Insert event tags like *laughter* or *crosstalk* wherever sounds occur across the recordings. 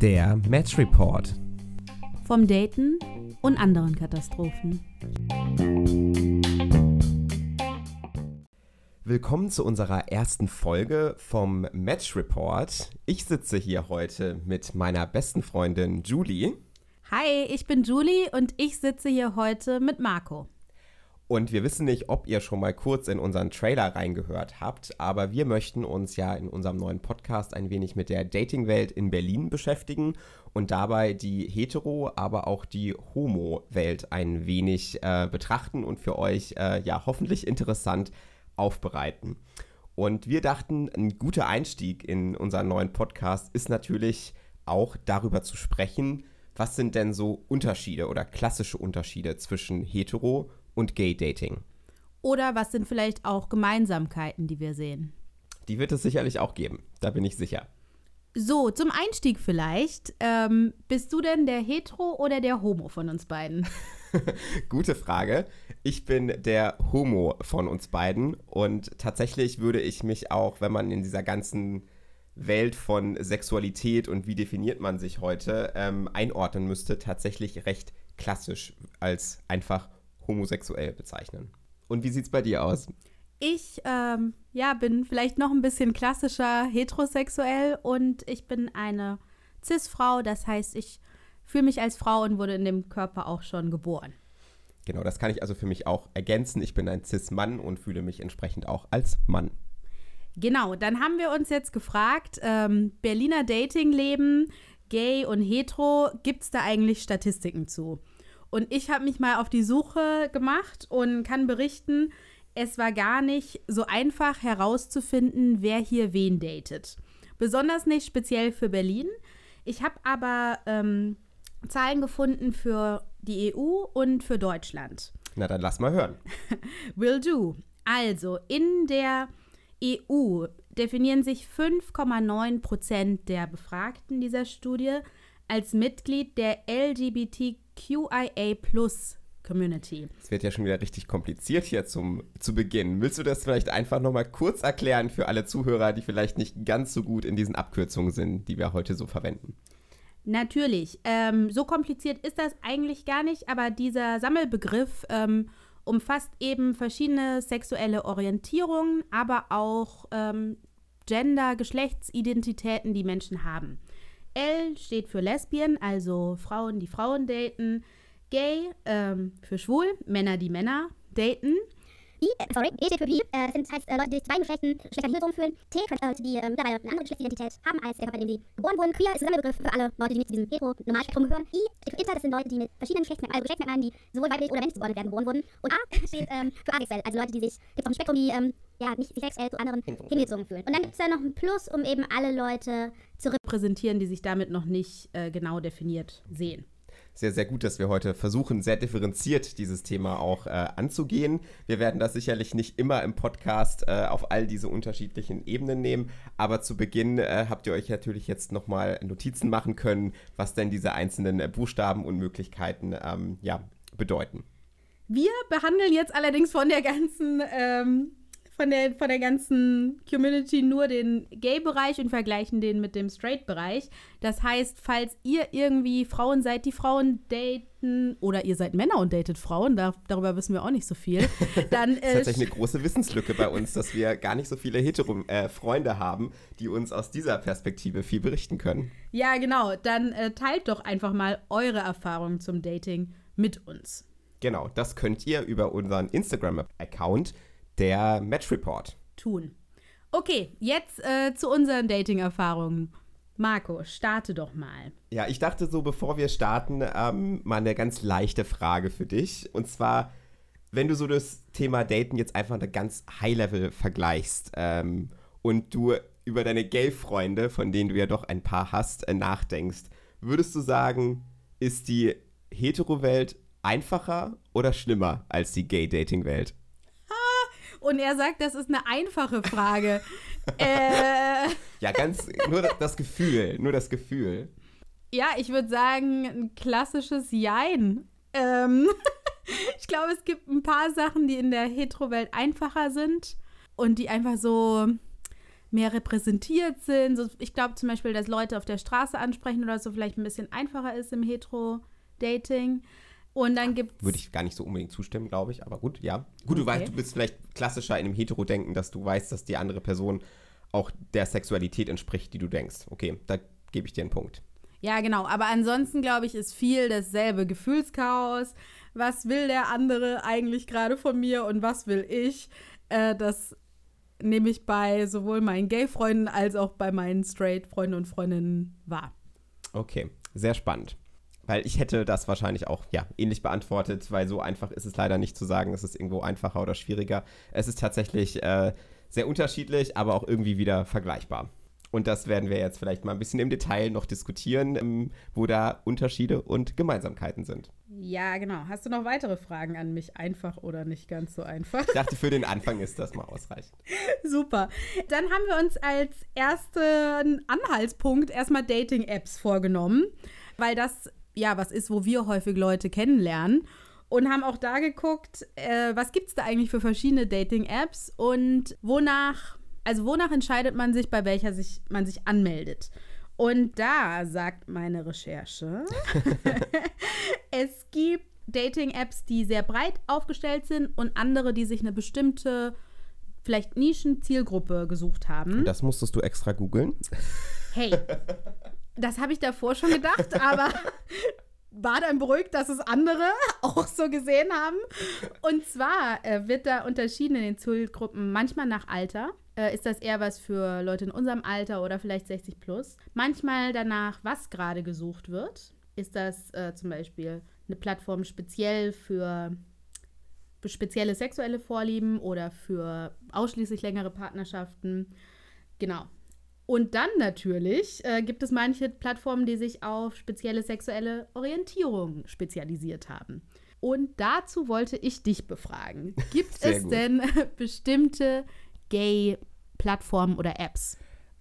Der Match Report. Vom Daten und anderen Katastrophen. Willkommen zu unserer ersten Folge vom Match Report. Ich sitze hier heute mit meiner besten Freundin Julie. Hi, ich bin Julie und ich sitze hier heute mit Marco. Und wir wissen nicht, ob ihr schon mal kurz in unseren Trailer reingehört habt, aber wir möchten uns ja in unserem neuen Podcast ein wenig mit der Dating-Welt in Berlin beschäftigen und dabei die Hetero-, aber auch die Homo-Welt ein wenig äh, betrachten und für euch äh, ja hoffentlich interessant aufbereiten. Und wir dachten, ein guter Einstieg in unseren neuen Podcast ist natürlich auch darüber zu sprechen, was sind denn so Unterschiede oder klassische Unterschiede zwischen Hetero- und Gay-Dating. Oder was sind vielleicht auch Gemeinsamkeiten, die wir sehen? Die wird es sicherlich auch geben, da bin ich sicher. So, zum Einstieg vielleicht. Ähm, bist du denn der Hetero oder der Homo von uns beiden? *laughs* Gute Frage. Ich bin der Homo von uns beiden und tatsächlich würde ich mich auch, wenn man in dieser ganzen Welt von Sexualität und wie definiert man sich heute ähm, einordnen müsste, tatsächlich recht klassisch als einfach homosexuell bezeichnen. Und wie sieht es bei dir aus? Ich ähm, ja, bin vielleicht noch ein bisschen klassischer heterosexuell und ich bin eine Cis-Frau. Das heißt, ich fühle mich als Frau und wurde in dem Körper auch schon geboren. Genau, das kann ich also für mich auch ergänzen. Ich bin ein Cis-Mann und fühle mich entsprechend auch als Mann. Genau, dann haben wir uns jetzt gefragt, ähm, Berliner Datingleben, gay und hetero, gibt es da eigentlich Statistiken zu? Und ich habe mich mal auf die Suche gemacht und kann berichten, es war gar nicht so einfach herauszufinden, wer hier wen datet. Besonders nicht speziell für Berlin. Ich habe aber ähm, Zahlen gefunden für die EU und für Deutschland. Na dann lass mal hören. *laughs* Will do. Also in der EU definieren sich 5,9 Prozent der Befragten dieser Studie als Mitglied der LGBTQIA Community. Es wird ja schon wieder richtig kompliziert hier zum, zu Beginn. Willst du das vielleicht einfach nochmal kurz erklären für alle Zuhörer, die vielleicht nicht ganz so gut in diesen Abkürzungen sind, die wir heute so verwenden? Natürlich. Ähm, so kompliziert ist das eigentlich gar nicht, aber dieser Sammelbegriff ähm, umfasst eben verschiedene sexuelle Orientierungen, aber auch ähm, Gender, Geschlechtsidentitäten, die Menschen haben. L steht für Lesbien, also Frauen, die Frauen daten. Gay ähm, für schwul, Männer, die Männer daten. I, äh, sorry, E steht für bi, äh, sind heißt äh, Leute, die sich zu beiden Geschlechten, Geschlechtern Liaison fühlen. T, äh, die äh, mittlerweile eine andere Geschlechtsidentität haben als der Körper, in dem sie geboren wurden. Queer ist ein Sammelbegriff für alle Leute, die nicht zu diesem hetero-normalspektrum gehören. I steht für Inter, das sind Leute, die mit verschiedenen Geschlechten, also Geschlechtsmerkmalen, die sowohl weiblich oder männlich zugeordnet werden, geboren wurden. Und A steht ähm, für asexuell, also Leute, die sich, gibt auf dem Spektrum, die ähm, ja, nicht sich sexuell zu anderen hingezogen fühlen. Und dann gibt es da noch ein Plus, um eben alle Leute zu repräsentieren, die sich damit noch nicht äh, genau definiert sehen sehr, sehr gut, dass wir heute versuchen, sehr differenziert dieses Thema auch äh, anzugehen. Wir werden das sicherlich nicht immer im Podcast äh, auf all diese unterschiedlichen Ebenen nehmen, aber zu Beginn äh, habt ihr euch natürlich jetzt nochmal Notizen machen können, was denn diese einzelnen äh, Buchstaben und Möglichkeiten ähm, ja, bedeuten. Wir behandeln jetzt allerdings von der ganzen ähm, von der, von der ganzen Community nur den Gay-Bereich und vergleichen den mit dem Straight-Bereich. Das heißt, falls ihr irgendwie Frauen seid, die Frauen daten, oder ihr seid Männer und datet Frauen, da, darüber wissen wir auch nicht so viel, *laughs* dann. das ist tatsächlich eine große Wissenslücke bei uns, dass wir gar nicht so viele Hetero-Freunde äh, haben, die uns aus dieser Perspektive viel berichten können. Ja, genau. Dann äh, teilt doch einfach mal eure Erfahrungen zum Dating mit uns. Genau, das könnt ihr über unseren Instagram-Account der Match Report. Tun. Okay, jetzt äh, zu unseren Dating-Erfahrungen. Marco, starte doch mal. Ja, ich dachte so, bevor wir starten, ähm, mal eine ganz leichte Frage für dich. Und zwar, wenn du so das Thema Daten jetzt einfach eine ganz High-Level vergleichst ähm, und du über deine Gay-Freunde, von denen du ja doch ein paar hast, äh, nachdenkst, würdest du sagen, ist die Hetero-Welt einfacher oder schlimmer als die Gay-Dating-Welt? Und er sagt, das ist eine einfache Frage. *laughs* äh, ja, ganz, nur das Gefühl, nur das Gefühl. Ja, ich würde sagen, ein klassisches Jein. Ähm, *laughs* ich glaube, es gibt ein paar Sachen, die in der Hetero-Welt einfacher sind und die einfach so mehr repräsentiert sind. So, ich glaube zum Beispiel, dass Leute auf der Straße ansprechen oder so vielleicht ein bisschen einfacher ist im Hetero-Dating. Und dann gibt Würde ich gar nicht so unbedingt zustimmen, glaube ich, aber gut, ja. Gut, du Okay. weißt, du bist vielleicht klassischer in dem Hetero-Denken, dass du weißt, dass die andere Person auch der Sexualität entspricht, die du denkst. Okay, da gebe ich dir einen Punkt. Ja, genau. Aber ansonsten, glaube ich, ist viel dasselbe Gefühlschaos. Was will der andere eigentlich gerade von mir und was will ich? Äh, das nehme ich bei sowohl meinen Gay-Freunden als auch bei meinen Straight-Freunden und Freundinnen wahr. Okay, sehr spannend. Weil ich hätte das wahrscheinlich auch, ja, ähnlich beantwortet, weil so einfach ist es leider nicht zu sagen, es ist irgendwo einfacher oder schwieriger. Es ist tatsächlich äh, sehr unterschiedlich, aber auch irgendwie wieder vergleichbar. Und das werden wir jetzt vielleicht mal ein bisschen im Detail noch diskutieren, ähm, wo da Unterschiede und Gemeinsamkeiten sind. Ja, genau. Hast du noch weitere Fragen an mich? Einfach oder nicht ganz so einfach? Ich dachte, für den Anfang ist das mal ausreichend. *laughs* Super. Dann haben wir uns als ersten Anhaltspunkt erstmal Dating-Apps vorgenommen, weil das ja was ist, wo wir häufig Leute kennenlernen. Und haben auch da geguckt, äh, was gibt es da eigentlich für verschiedene Dating-Apps und wonach, also wonach entscheidet man sich, bei welcher sich, man sich anmeldet. Und da sagt meine Recherche, *laughs* es gibt Dating-Apps, die sehr breit aufgestellt sind und andere, die sich eine bestimmte, vielleicht Nischen-Zielgruppe gesucht haben. Das musstest du extra googeln. Hey, das habe ich davor schon gedacht, *laughs* aber war dann beruhigt, dass es andere *laughs* auch so gesehen haben. Und zwar äh, wird da unterschieden in den Zielgruppen, manchmal nach Alter. Äh, ist das eher was für Leute in unserem Alter oder vielleicht 60 plus? Manchmal danach, was gerade gesucht wird. Ist das äh, zum Beispiel eine Plattform speziell für für spezielle sexuelle Vorlieben oder für ausschließlich längere Partnerschaften? Genau. Und dann natürlich äh, gibt es manche Plattformen, die sich auf spezielle sexuelle Orientierung spezialisiert haben. Und dazu wollte ich dich befragen. *laughs* Gibt Sehr es gut. denn *laughs* bestimmte Gay-Plattformen oder Apps?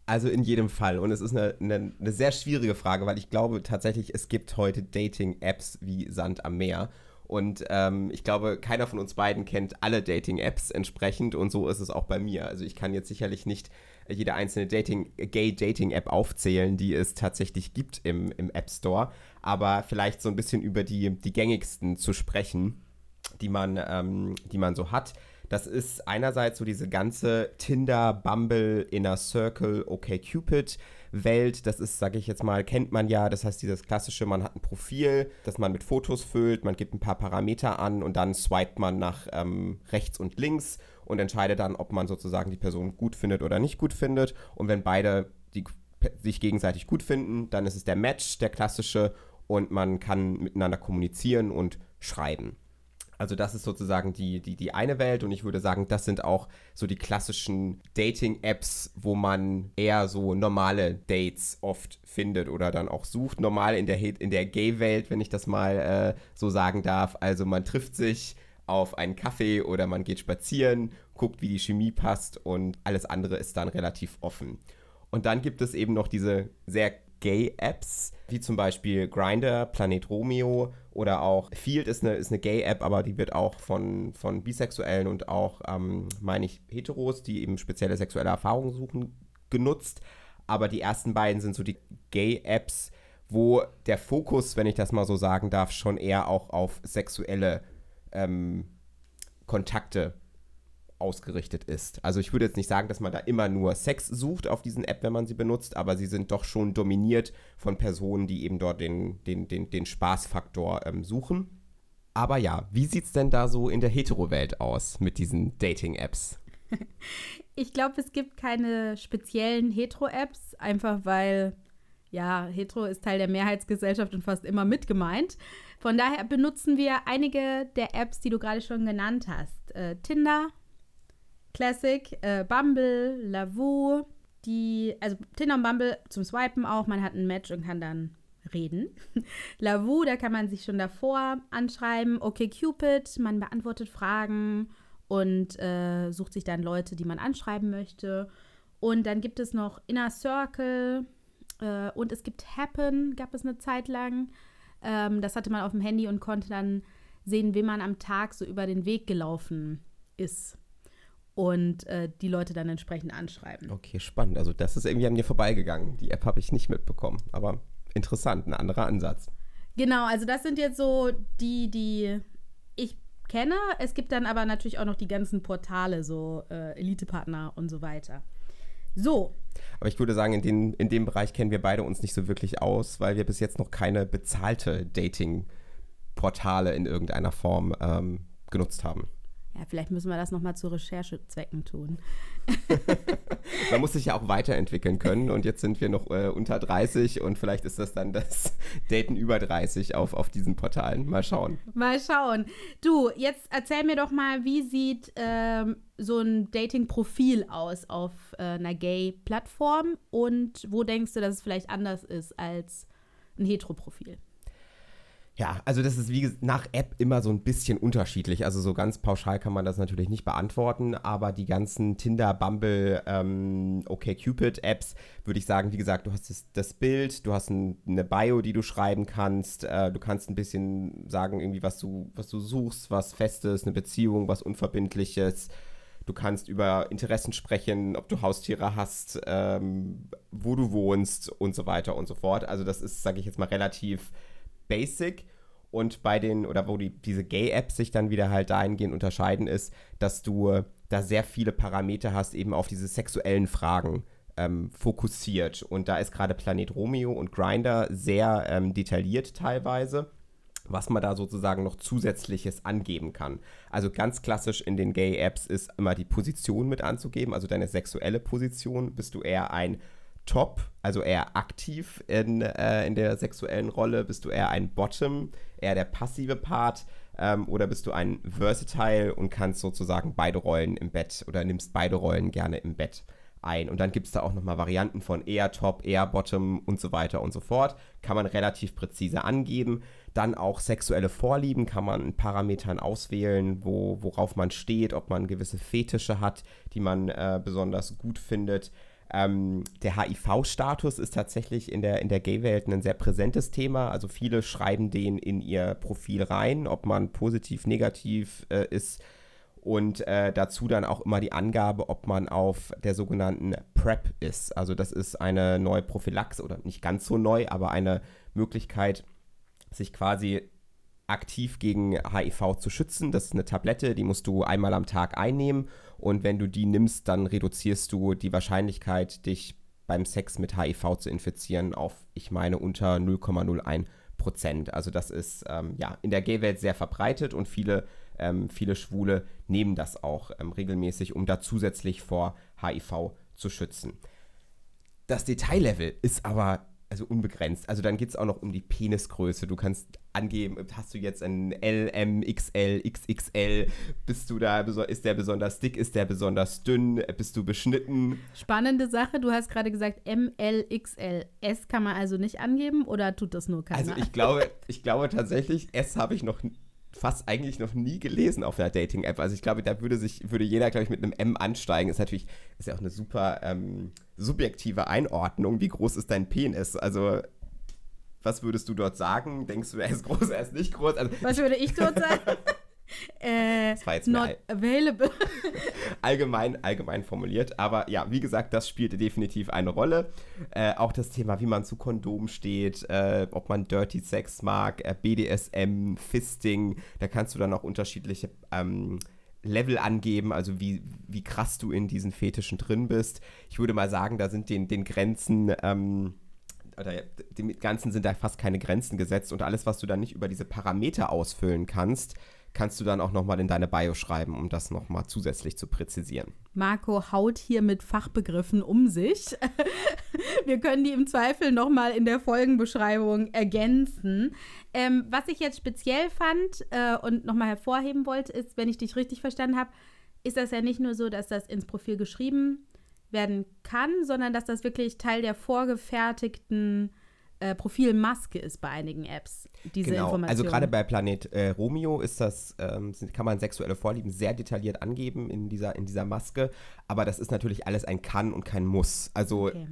Also in jedem Fall. Und es ist eine, eine, eine sehr schwierige Frage, weil ich glaube tatsächlich, es gibt heute Dating-Apps wie Sand am Meer. Und ähm, ich glaube, keiner von uns beiden kennt alle Dating-Apps entsprechend und so ist es auch bei mir. Also ich kann jetzt sicherlich nicht jede einzelne Dating, Gay-Dating-App aufzählen, die es tatsächlich gibt im, im App Store, aber vielleicht so ein bisschen über die, die gängigsten zu sprechen, die man, ähm, die man so hat. Das ist einerseits so diese ganze Tinder, Bumble, Inner Circle, OkCupid Welt. Das ist, sage ich jetzt mal, kennt man ja. Das heißt, dieses klassische, man hat ein Profil, das man mit Fotos füllt, man gibt ein paar Parameter an und dann swipet man nach ähm, rechts und links und entscheidet dann, ob man sozusagen die Person gut findet oder nicht gut findet. Und wenn beide die, sich gegenseitig gut finden, dann ist es der Match, der klassische, und man kann miteinander kommunizieren und schreiben. Also das ist sozusagen die, die, die eine Welt und ich würde sagen, das sind auch so die klassischen Dating-Apps, wo man eher so normale Dates oft findet oder dann auch sucht. Normal in der, in der Gay-Welt, wenn ich das mal äh, so sagen darf. Also man trifft sich auf einen Kaffee oder man geht spazieren, guckt, wie die Chemie passt und alles andere ist dann relativ offen. Und dann gibt es eben noch diese sehr Gay-Apps, wie zum Beispiel Grindr, Planet Romeo oder auch Field ist eine, ist eine Gay-App, aber die wird auch von, von Bisexuellen und auch, ähm, meine ich, Heteros, die eben spezielle sexuelle Erfahrungen suchen, genutzt. Aber die ersten beiden sind so die Gay-Apps, wo der Fokus, wenn ich das mal so sagen darf, schon eher auch auf sexuelle ähm, Kontakte ausgerichtet ist. Also ich würde jetzt nicht sagen, dass man da immer nur Sex sucht auf diesen App, wenn man sie benutzt, aber sie sind doch schon dominiert von Personen, die eben dort den, den, den, den Spaßfaktor ähm, suchen. Aber ja, wie sieht es denn da so in der Hetero-Welt aus mit diesen Dating-Apps? *laughs* Ich glaube, es gibt keine speziellen Hetero-Apps, einfach weil, ja, Hetero ist Teil der Mehrheitsgesellschaft und fast immer mit gemeint. Von daher benutzen wir einige der Apps, die du gerade schon genannt hast. Äh, Tinder, Classic, äh, Bumble, Lavu, die, also Tinder und Bumble zum Swipen auch, man hat ein Match und kann dann reden. *laughs* Lavu, da kann man sich schon davor anschreiben. Okay, Cupid, man beantwortet Fragen und äh, sucht sich dann Leute, die man anschreiben möchte. Und dann gibt es noch Inner Circle äh, und es gibt Happen, gab es eine Zeit lang. Ähm, das hatte man auf dem Handy und konnte dann sehen, wem man am Tag so über den Weg gelaufen ist. Und äh, die Leute dann entsprechend anschreiben. Okay, spannend. Also das ist irgendwie an mir vorbeigegangen. Die App habe ich nicht mitbekommen. Aber interessant, ein anderer Ansatz. Genau, also das sind jetzt so die, die ich kenne. Es gibt dann aber natürlich auch noch die ganzen Portale, so äh, Elite-Partner und so weiter. So. Aber ich würde sagen, in, den, in dem Bereich kennen wir beide uns nicht so wirklich aus, weil wir bis jetzt noch keine bezahlte Dating-Portale in irgendeiner Form ähm, genutzt haben. Ja, vielleicht müssen wir das nochmal zu Recherchezwecken tun. *laughs* Man muss sich ja auch weiterentwickeln können und jetzt sind wir noch äh, unter 30 und vielleicht ist das dann das Daten über 30 auf, auf diesen Portalen. Mal schauen. Mal schauen. Du, jetzt erzähl mir doch mal, wie sieht ähm, so ein Dating-Profil aus auf äh, einer Gay-Plattform und wo denkst du, dass es vielleicht anders ist als ein Hetero-Profil? Ja, also das ist wie nach App immer so ein bisschen unterschiedlich. Also so ganz pauschal kann man das natürlich nicht beantworten, aber die ganzen Tinder, Bumble, ähm, OkCupid-Apps würde ich sagen, wie gesagt, du hast das, das Bild, du hast ein, eine Bio, die du schreiben kannst, äh, du kannst ein bisschen sagen, irgendwie, was du, was du suchst, was Festes, eine Beziehung, was Unverbindliches. Du kannst über Interessen sprechen, ob du Haustiere hast, ähm, wo du wohnst und so weiter und so fort. Also das ist, sage ich jetzt mal, relativ basic. Und bei den, oder wo die, diese Gay-Apps sich dann wieder halt dahingehend unterscheiden, ist, dass du da sehr viele Parameter hast, eben auf diese sexuellen Fragen ähm, fokussiert. Und da ist gerade Planet Romeo und Grinder sehr ähm, detailliert teilweise was man da sozusagen noch zusätzliches angeben kann. Also ganz klassisch in den Gay-Apps ist immer die Position mit anzugeben, also deine sexuelle Position. Bist du eher ein Top, also eher aktiv in, äh, in der sexuellen Rolle? Bist du eher ein Bottom, eher der passive Part? Ähm, oder bist du ein Versatile und kannst sozusagen beide Rollen im Bett oder nimmst beide Rollen gerne im Bett ein? Und dann gibt es da auch nochmal Varianten von eher Top, eher Bottom und so weiter und so fort. Kann man relativ präzise angeben. Dann auch sexuelle Vorlieben kann man in Parametern auswählen, wo, worauf man steht, ob man gewisse Fetische hat, die man äh, besonders gut findet. Ähm, der HIV-Status ist tatsächlich in der, in der Gay-Welt ein sehr präsentes Thema. Also viele schreiben den in ihr Profil rein, ob man positiv, negativ äh, ist. Und äh, dazu dann auch immer die Angabe, ob man auf der sogenannten PrEP ist. Also das ist eine neue Prophylaxe oder nicht ganz so neu, aber eine Möglichkeit, sich quasi aktiv gegen HIV zu schützen. Das ist eine Tablette, die musst du einmal am Tag einnehmen und wenn du die nimmst, dann reduzierst du die Wahrscheinlichkeit, dich beim Sex mit HIV zu infizieren auf, ich meine, unter 0,01 Prozent. Also das ist ähm, ja in der Gay-Welt sehr verbreitet und viele, ähm, viele Schwule nehmen das auch ähm, regelmäßig, um da zusätzlich vor HIV zu schützen. Das Detaillevel ist aber also unbegrenzt. Also dann geht es auch noch um die Penisgröße. Du kannst angeben, hast du jetzt ein L, M, XL, XXL, bist du da, ist der besonders dick, ist der besonders dünn, bist du beschnitten? Spannende Sache, du hast gerade gesagt M, L, XL. S kann man also nicht angeben oder tut das nur keiner? Also ich glaube, ich glaube tatsächlich, S habe ich noch fast eigentlich noch nie gelesen auf einer Dating-App. Also ich glaube, da würde sich, würde jeder, glaube ich, mit einem M ansteigen. Ist natürlich, ist ja auch eine super ähm, subjektive Einordnung. Wie groß ist dein Penis? Also, was würdest du dort sagen? Denkst du, er ist groß, er ist nicht groß? Also, was würde ich dort sagen? *laughs* *laughs* Äh, das war jetzt not available. *laughs* allgemein, allgemein formuliert. Aber ja, wie gesagt, das spielte definitiv eine Rolle. Äh, auch das Thema, wie man zu Kondom steht, äh, ob man Dirty Sex mag, äh, BDSM, Fisting. Da kannst du dann auch unterschiedliche ähm, Level angeben, also wie, wie krass du in diesen Fetischen drin bist. Ich würde mal sagen, da sind den, den Grenzen. Ähm, oder dem Ganzen sind da fast keine Grenzen gesetzt und alles, was du dann nicht über diese Parameter ausfüllen kannst, kannst du dann auch nochmal in deine Bio schreiben, um das nochmal zusätzlich zu präzisieren. Marco haut hier mit Fachbegriffen um sich. *laughs* Wir können die im Zweifel nochmal in der Folgenbeschreibung ergänzen. Ähm, was ich jetzt speziell fand äh, und nochmal hervorheben wollte, ist, wenn ich dich richtig verstanden habe, ist das ja nicht nur so, dass das ins Profil geschrieben werden kann, sondern dass das wirklich Teil der vorgefertigten äh, Profilmaske ist bei einigen Apps, diese genau. Information. Also gerade bei Planet äh, Romeo ist das, ähm, kann man sexuelle Vorlieben sehr detailliert angeben in dieser, in dieser Maske, aber das ist natürlich alles ein Kann und kein Muss. Also okay.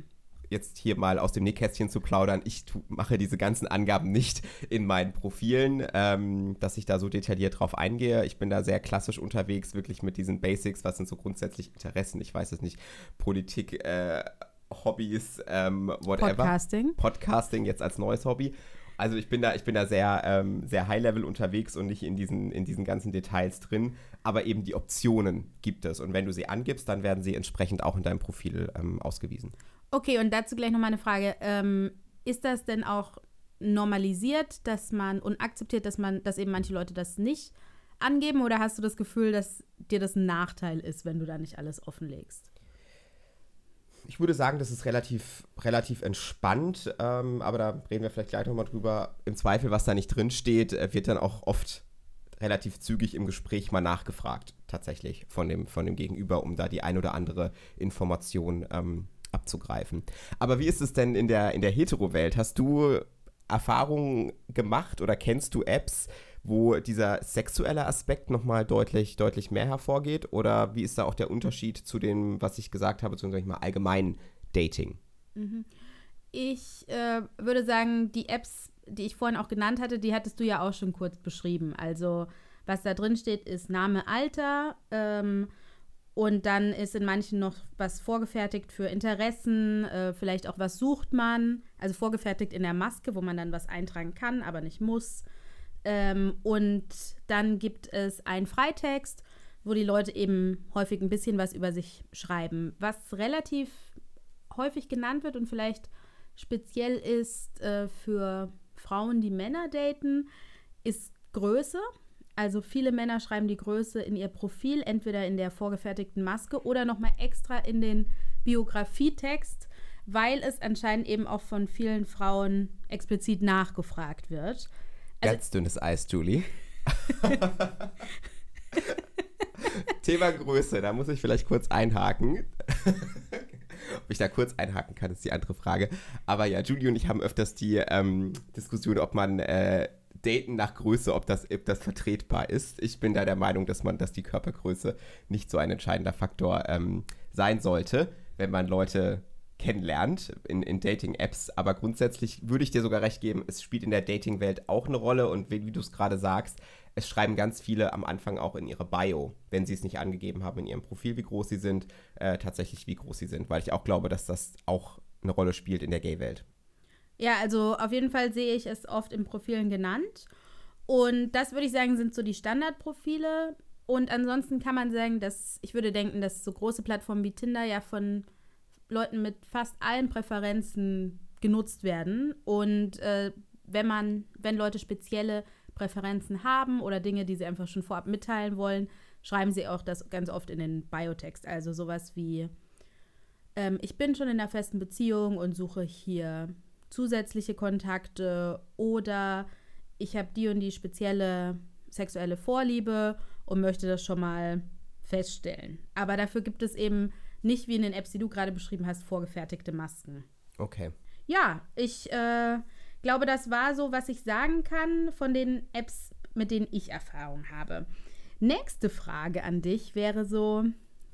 jetzt hier mal aus dem Nähkästchen zu plaudern, ich tu, mache diese ganzen Angaben nicht in meinen Profilen, ähm, dass ich da so detailliert drauf eingehe. Ich bin da sehr klassisch unterwegs, wirklich mit diesen Basics, was sind so grundsätzlich Interessen, ich weiß es nicht, Politik, äh, Hobbys, ähm, whatever. Podcasting. Podcasting jetzt als neues Hobby. Also ich bin da, ich bin da sehr, ähm, sehr high-level unterwegs und nicht in diesen, in diesen ganzen Details drin. Aber eben die Optionen gibt es. Und wenn du sie angibst, dann werden sie entsprechend auch in deinem Profil ähm, ausgewiesen. Okay, und dazu gleich nochmal eine Frage. Ähm, ist das denn auch normalisiert, dass man und akzeptiert, dass man, dass eben manche Leute das nicht angeben? Oder hast du das Gefühl, dass dir das ein Nachteil ist, wenn du da nicht alles offenlegst? Ich würde sagen, das ist relativ, relativ entspannt, ähm, aber da reden wir vielleicht gleich nochmal drüber. Im Zweifel, was da nicht drin steht, äh, wird dann auch oft relativ zügig im Gespräch mal nachgefragt, tatsächlich von dem, von dem Gegenüber, um da die ein oder andere Information ähm, abzugreifen. Aber wie ist es denn in der, in der Hetero-Welt? Hast du Erfahrungen gemacht oder kennst du Apps, wo dieser sexuelle Aspekt nochmal deutlich, deutlich mehr hervorgeht? Oder wie ist da auch der Unterschied zu dem, was ich gesagt habe, zu, mal, allgemein Dating? Mhm. Ich äh, würde sagen, die Apps, die ich vorhin auch genannt hatte, die hattest du ja auch schon kurz beschrieben. Also, was da drin steht, ist Name, Alter. Ähm, und dann ist in manchen noch was vorgefertigt für Interessen, äh, vielleicht auch was sucht man. Also vorgefertigt in der Maske, wo man dann was eintragen kann, aber nicht muss. Ähm, und dann gibt es einen Freitext, wo die Leute eben häufig ein bisschen was über sich schreiben. Was relativ häufig genannt wird und vielleicht speziell ist äh, für Frauen, die Männer daten, ist Größe. Also viele Männer schreiben die Größe in ihr Profil, entweder in der vorgefertigten Maske oder nochmal extra in den Biografietext, weil es anscheinend eben auch von vielen Frauen explizit nachgefragt wird. Also, Ganz dünnes Eis, Julie. *laughs* Thema Größe, da muss ich vielleicht kurz einhaken. *laughs* ob ich da kurz einhaken kann, ist die andere Frage. Aber ja, Julie und ich haben öfters die ähm, Diskussion, ob man äh, daten nach Größe, ob das, ob das vertretbar ist. Ich bin da der Meinung, dass man, dass die Körpergröße nicht so ein entscheidender Faktor ähm, sein sollte, wenn man Leute kennenlernt in, in Dating-Apps. Aber grundsätzlich würde ich dir sogar recht geben, es spielt in der Dating-Welt auch eine Rolle und wie, wie du es gerade sagst, es schreiben ganz viele am Anfang auch in ihre Bio, wenn sie es nicht angegeben haben in ihrem Profil, wie groß sie sind, äh, tatsächlich wie groß sie sind, weil ich auch glaube, dass das auch eine Rolle spielt in der Gay-Welt. Ja, also auf jeden Fall sehe ich es oft in Profilen genannt. Und das würde ich sagen, sind so die Standardprofile. Und ansonsten kann man sagen, dass ich würde denken, dass so große Plattformen wie Tinder ja von Leuten mit fast allen Präferenzen genutzt werden. Und äh, wenn man, wenn Leute spezielle Präferenzen haben oder Dinge, die sie einfach schon vorab mitteilen wollen, schreiben sie auch das ganz oft in den Biotext. Also sowas wie, ähm, ich bin schon in einer festen Beziehung und suche hier zusätzliche Kontakte oder ich habe die und die spezielle sexuelle Vorliebe und möchte das schon mal feststellen. Aber dafür gibt es eben nicht wie in den Apps, die du gerade beschrieben hast, vorgefertigte Masken. Okay. Ja, ich äh, glaube, das war so, was ich sagen kann von den Apps, mit denen ich Erfahrung habe. Nächste Frage an dich wäre so: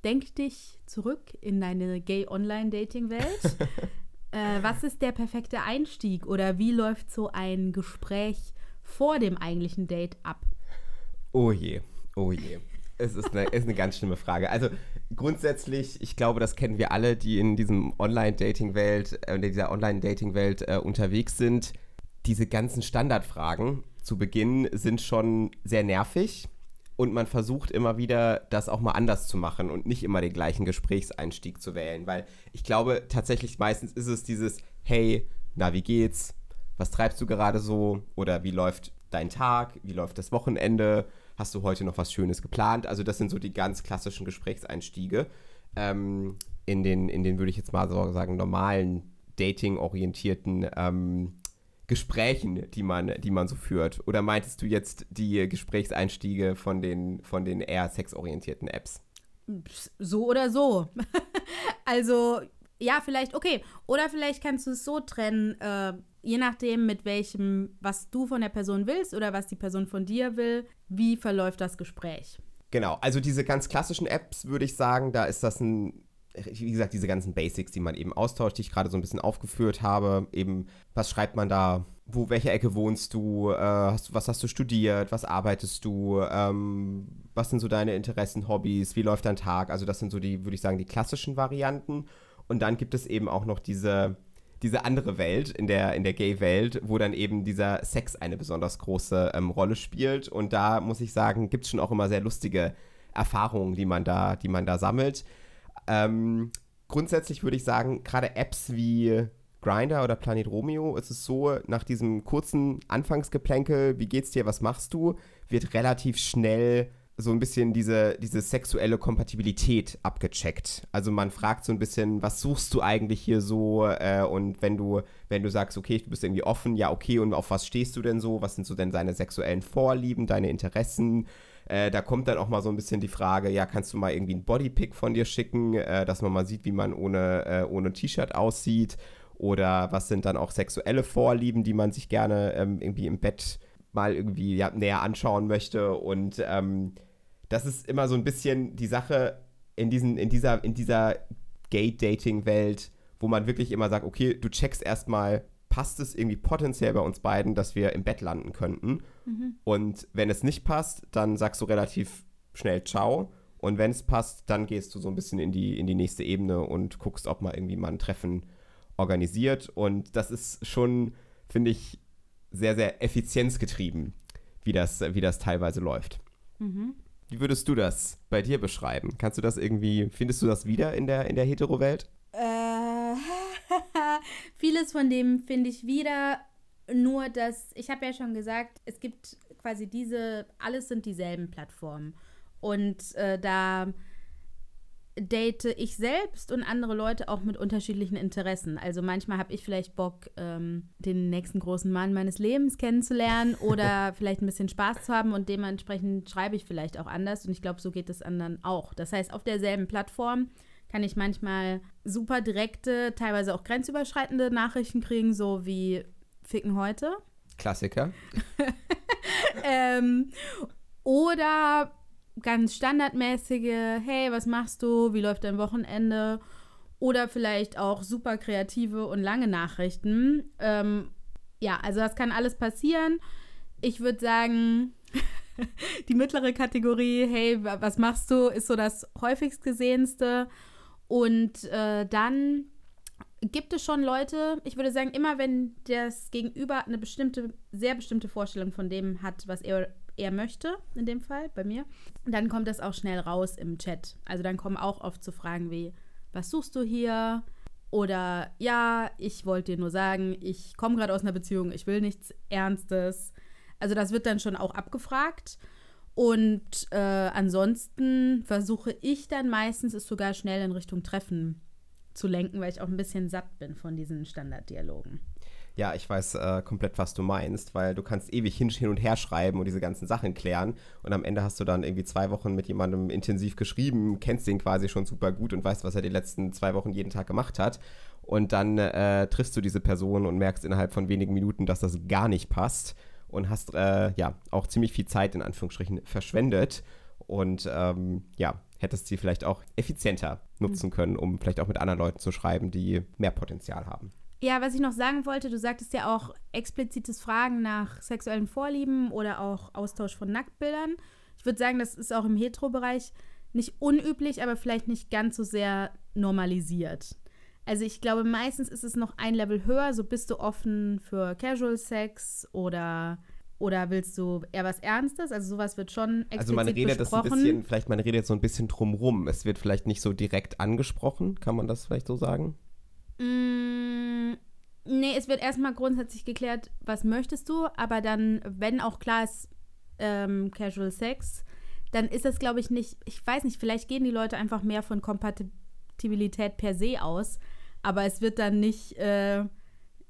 Denk dich zurück in deine Gay-Online-Dating-Welt. *laughs* äh, was ist der perfekte Einstieg oder wie läuft so ein Gespräch vor dem eigentlichen Date ab? Oh je, oh je. Es ist eine, ist eine ganz schlimme Frage. Also grundsätzlich, ich glaube, das kennen wir alle, die in diesem Online-Dating-Welt, äh, in dieser Online-Dating-Welt äh, unterwegs sind. Diese ganzen Standardfragen zu Beginn sind schon sehr nervig und man versucht immer wieder, das auch mal anders zu machen und nicht immer den gleichen Gesprächseinstieg zu wählen, weil ich glaube, tatsächlich meistens ist es dieses, hey, na, wie geht's? Was treibst du gerade so? Oder wie läuft dein Tag? Wie läuft das Wochenende? Hast du heute noch was Schönes geplant? Also das sind so die ganz klassischen Gesprächseinstiege. Ähm, in den, in den würde ich jetzt mal so sagen, normalen Dating-orientierten ähm, Gesprächen, die man, die man so führt? Oder meintest du jetzt die Gesprächseinstiege von den, von den eher sexorientierten Apps? So oder so. *laughs* also, ja, vielleicht, okay. Oder vielleicht kannst du es so trennen, äh, je nachdem, mit welchem, was du von der Person willst oder was die Person von dir will, wie verläuft das Gespräch. Genau, also diese ganz klassischen Apps würde ich sagen, da ist das ein wie gesagt, diese ganzen Basics, die man eben austauscht, die ich gerade so ein bisschen aufgeführt habe. Eben, was schreibt man da? Wo, welche Ecke wohnst du? Äh, hast, was hast du studiert? Was arbeitest du? Ähm, was sind so deine Interessen, Hobbys? Wie läuft dein Tag? Also, das sind so die, würde ich sagen, die klassischen Varianten. Und dann gibt es eben auch noch diese, diese andere Welt, in der, in der Gay-Welt, wo dann eben dieser Sex eine besonders große ähm, Rolle spielt. Und da muss ich sagen, gibt es schon auch immer sehr lustige Erfahrungen, die man da, die man da sammelt. Ähm, grundsätzlich würde ich sagen, gerade Apps wie Grinder oder Planet Romeo ist es so, nach diesem kurzen Anfangsgeplänkel, wie geht's dir, was machst du, wird relativ schnell so ein bisschen diese, diese sexuelle Kompatibilität abgecheckt. Also man fragt so ein bisschen, was suchst du eigentlich hier so? Äh, und wenn du, wenn du sagst, okay, du bist irgendwie offen, ja, okay, und auf was stehst du denn so? Was sind so denn deine sexuellen Vorlieben, deine Interessen? Äh, da kommt dann auch mal so ein bisschen die Frage, ja, kannst du mal irgendwie ein Bodypick von dir schicken, äh, dass man mal sieht, wie man ohne, äh, ohne T-Shirt aussieht? Oder was sind dann auch sexuelle Vorlieben, die man sich gerne ähm, irgendwie im Bett mal irgendwie ja, näher anschauen möchte? Und ähm, das ist immer so ein bisschen die Sache in, diesen, in dieser, in dieser Gay-Dating-Welt, wo man wirklich immer sagt, okay, du checkst erstmal, passt es irgendwie potenziell bei uns beiden, dass wir im Bett landen könnten. Mhm. Und wenn es nicht passt, dann sagst du relativ schnell Ciao. Und wenn es passt, dann gehst du so ein bisschen in die, in die nächste Ebene und guckst, ob mal irgendwie mal ein Treffen organisiert. Und das ist schon, finde ich, sehr, sehr effizienzgetrieben, wie das, wie das teilweise läuft. Mhm. Wie würdest du das bei dir beschreiben? Kannst du das irgendwie, findest du das wieder in der, in der Hetero-Welt? Äh, *laughs* vieles von dem finde ich wieder, nur dass, ich habe ja schon gesagt, es gibt quasi diese, alles sind dieselben Plattformen. Und äh, da date ich selbst und andere Leute auch mit unterschiedlichen Interessen. Also manchmal habe ich vielleicht Bock, ähm, den nächsten großen Mann meines Lebens kennenzulernen *laughs* oder vielleicht ein bisschen Spaß zu haben und dementsprechend schreibe ich vielleicht auch anders und ich glaube, so geht es anderen auch. Das heißt, auf derselben Plattform kann ich manchmal super direkte, teilweise auch grenzüberschreitende Nachrichten kriegen, so wie Ficken heute. Klassiker. *laughs* ähm, oder ganz standardmäßige, hey, was machst du, wie läuft dein Wochenende? Oder vielleicht auch super kreative und lange Nachrichten. Ähm, ja, also das kann alles passieren. Ich würde sagen, *laughs* die mittlere Kategorie, hey, was machst du, ist so das häufigst gesehenste. Und äh, dann gibt es schon Leute, ich würde sagen, immer wenn das Gegenüber eine bestimmte, sehr bestimmte Vorstellung von dem hat, was er er möchte, in dem Fall bei mir, dann kommt das auch schnell raus im Chat. Also dann kommen auch oft so Fragen wie, was suchst du hier? Oder ja, ich wollte dir nur sagen, ich komme gerade aus einer Beziehung, ich will nichts Ernstes. Also das wird dann schon auch abgefragt. Und äh, ansonsten versuche ich dann meistens es sogar schnell in Richtung Treffen zu lenken, weil ich auch ein bisschen satt bin von diesen Standarddialogen. Ja, ich weiß äh, komplett, was du meinst, weil du kannst ewig hin, hin und her schreiben und diese ganzen Sachen klären und am Ende hast du dann irgendwie zwei Wochen mit jemandem intensiv geschrieben, kennst den quasi schon super gut und weißt, was er die letzten zwei Wochen jeden Tag gemacht hat und dann äh, triffst du diese Person und merkst innerhalb von wenigen Minuten, dass das gar nicht passt und hast äh, ja auch ziemlich viel Zeit in Anführungsstrichen verschwendet und ähm, ja, hättest sie vielleicht auch effizienter nutzen mhm. können, um vielleicht auch mit anderen Leuten zu schreiben, die mehr Potenzial haben. Ja, was ich noch sagen wollte, du sagtest ja auch explizites Fragen nach sexuellen Vorlieben oder auch Austausch von Nacktbildern. Ich würde sagen, das ist auch im Hetero-Bereich nicht unüblich, aber vielleicht nicht ganz so sehr normalisiert. Also ich glaube, meistens ist es noch ein Level höher, so bist du offen für Casual Sex oder oder willst du eher was Ernstes? Also sowas wird schon explizit Also man redet besprochen. das ein bisschen, vielleicht man redet so ein bisschen drumrum. Es wird vielleicht nicht so direkt angesprochen, kann man das vielleicht so sagen? Mm, nee, es wird erstmal grundsätzlich geklärt, was möchtest du, aber dann, wenn auch klar ist, ähm, Casual Sex, dann ist das, glaube ich, nicht, ich weiß nicht, vielleicht gehen die Leute einfach mehr von Kompatibilität per se aus, aber es wird dann nicht äh,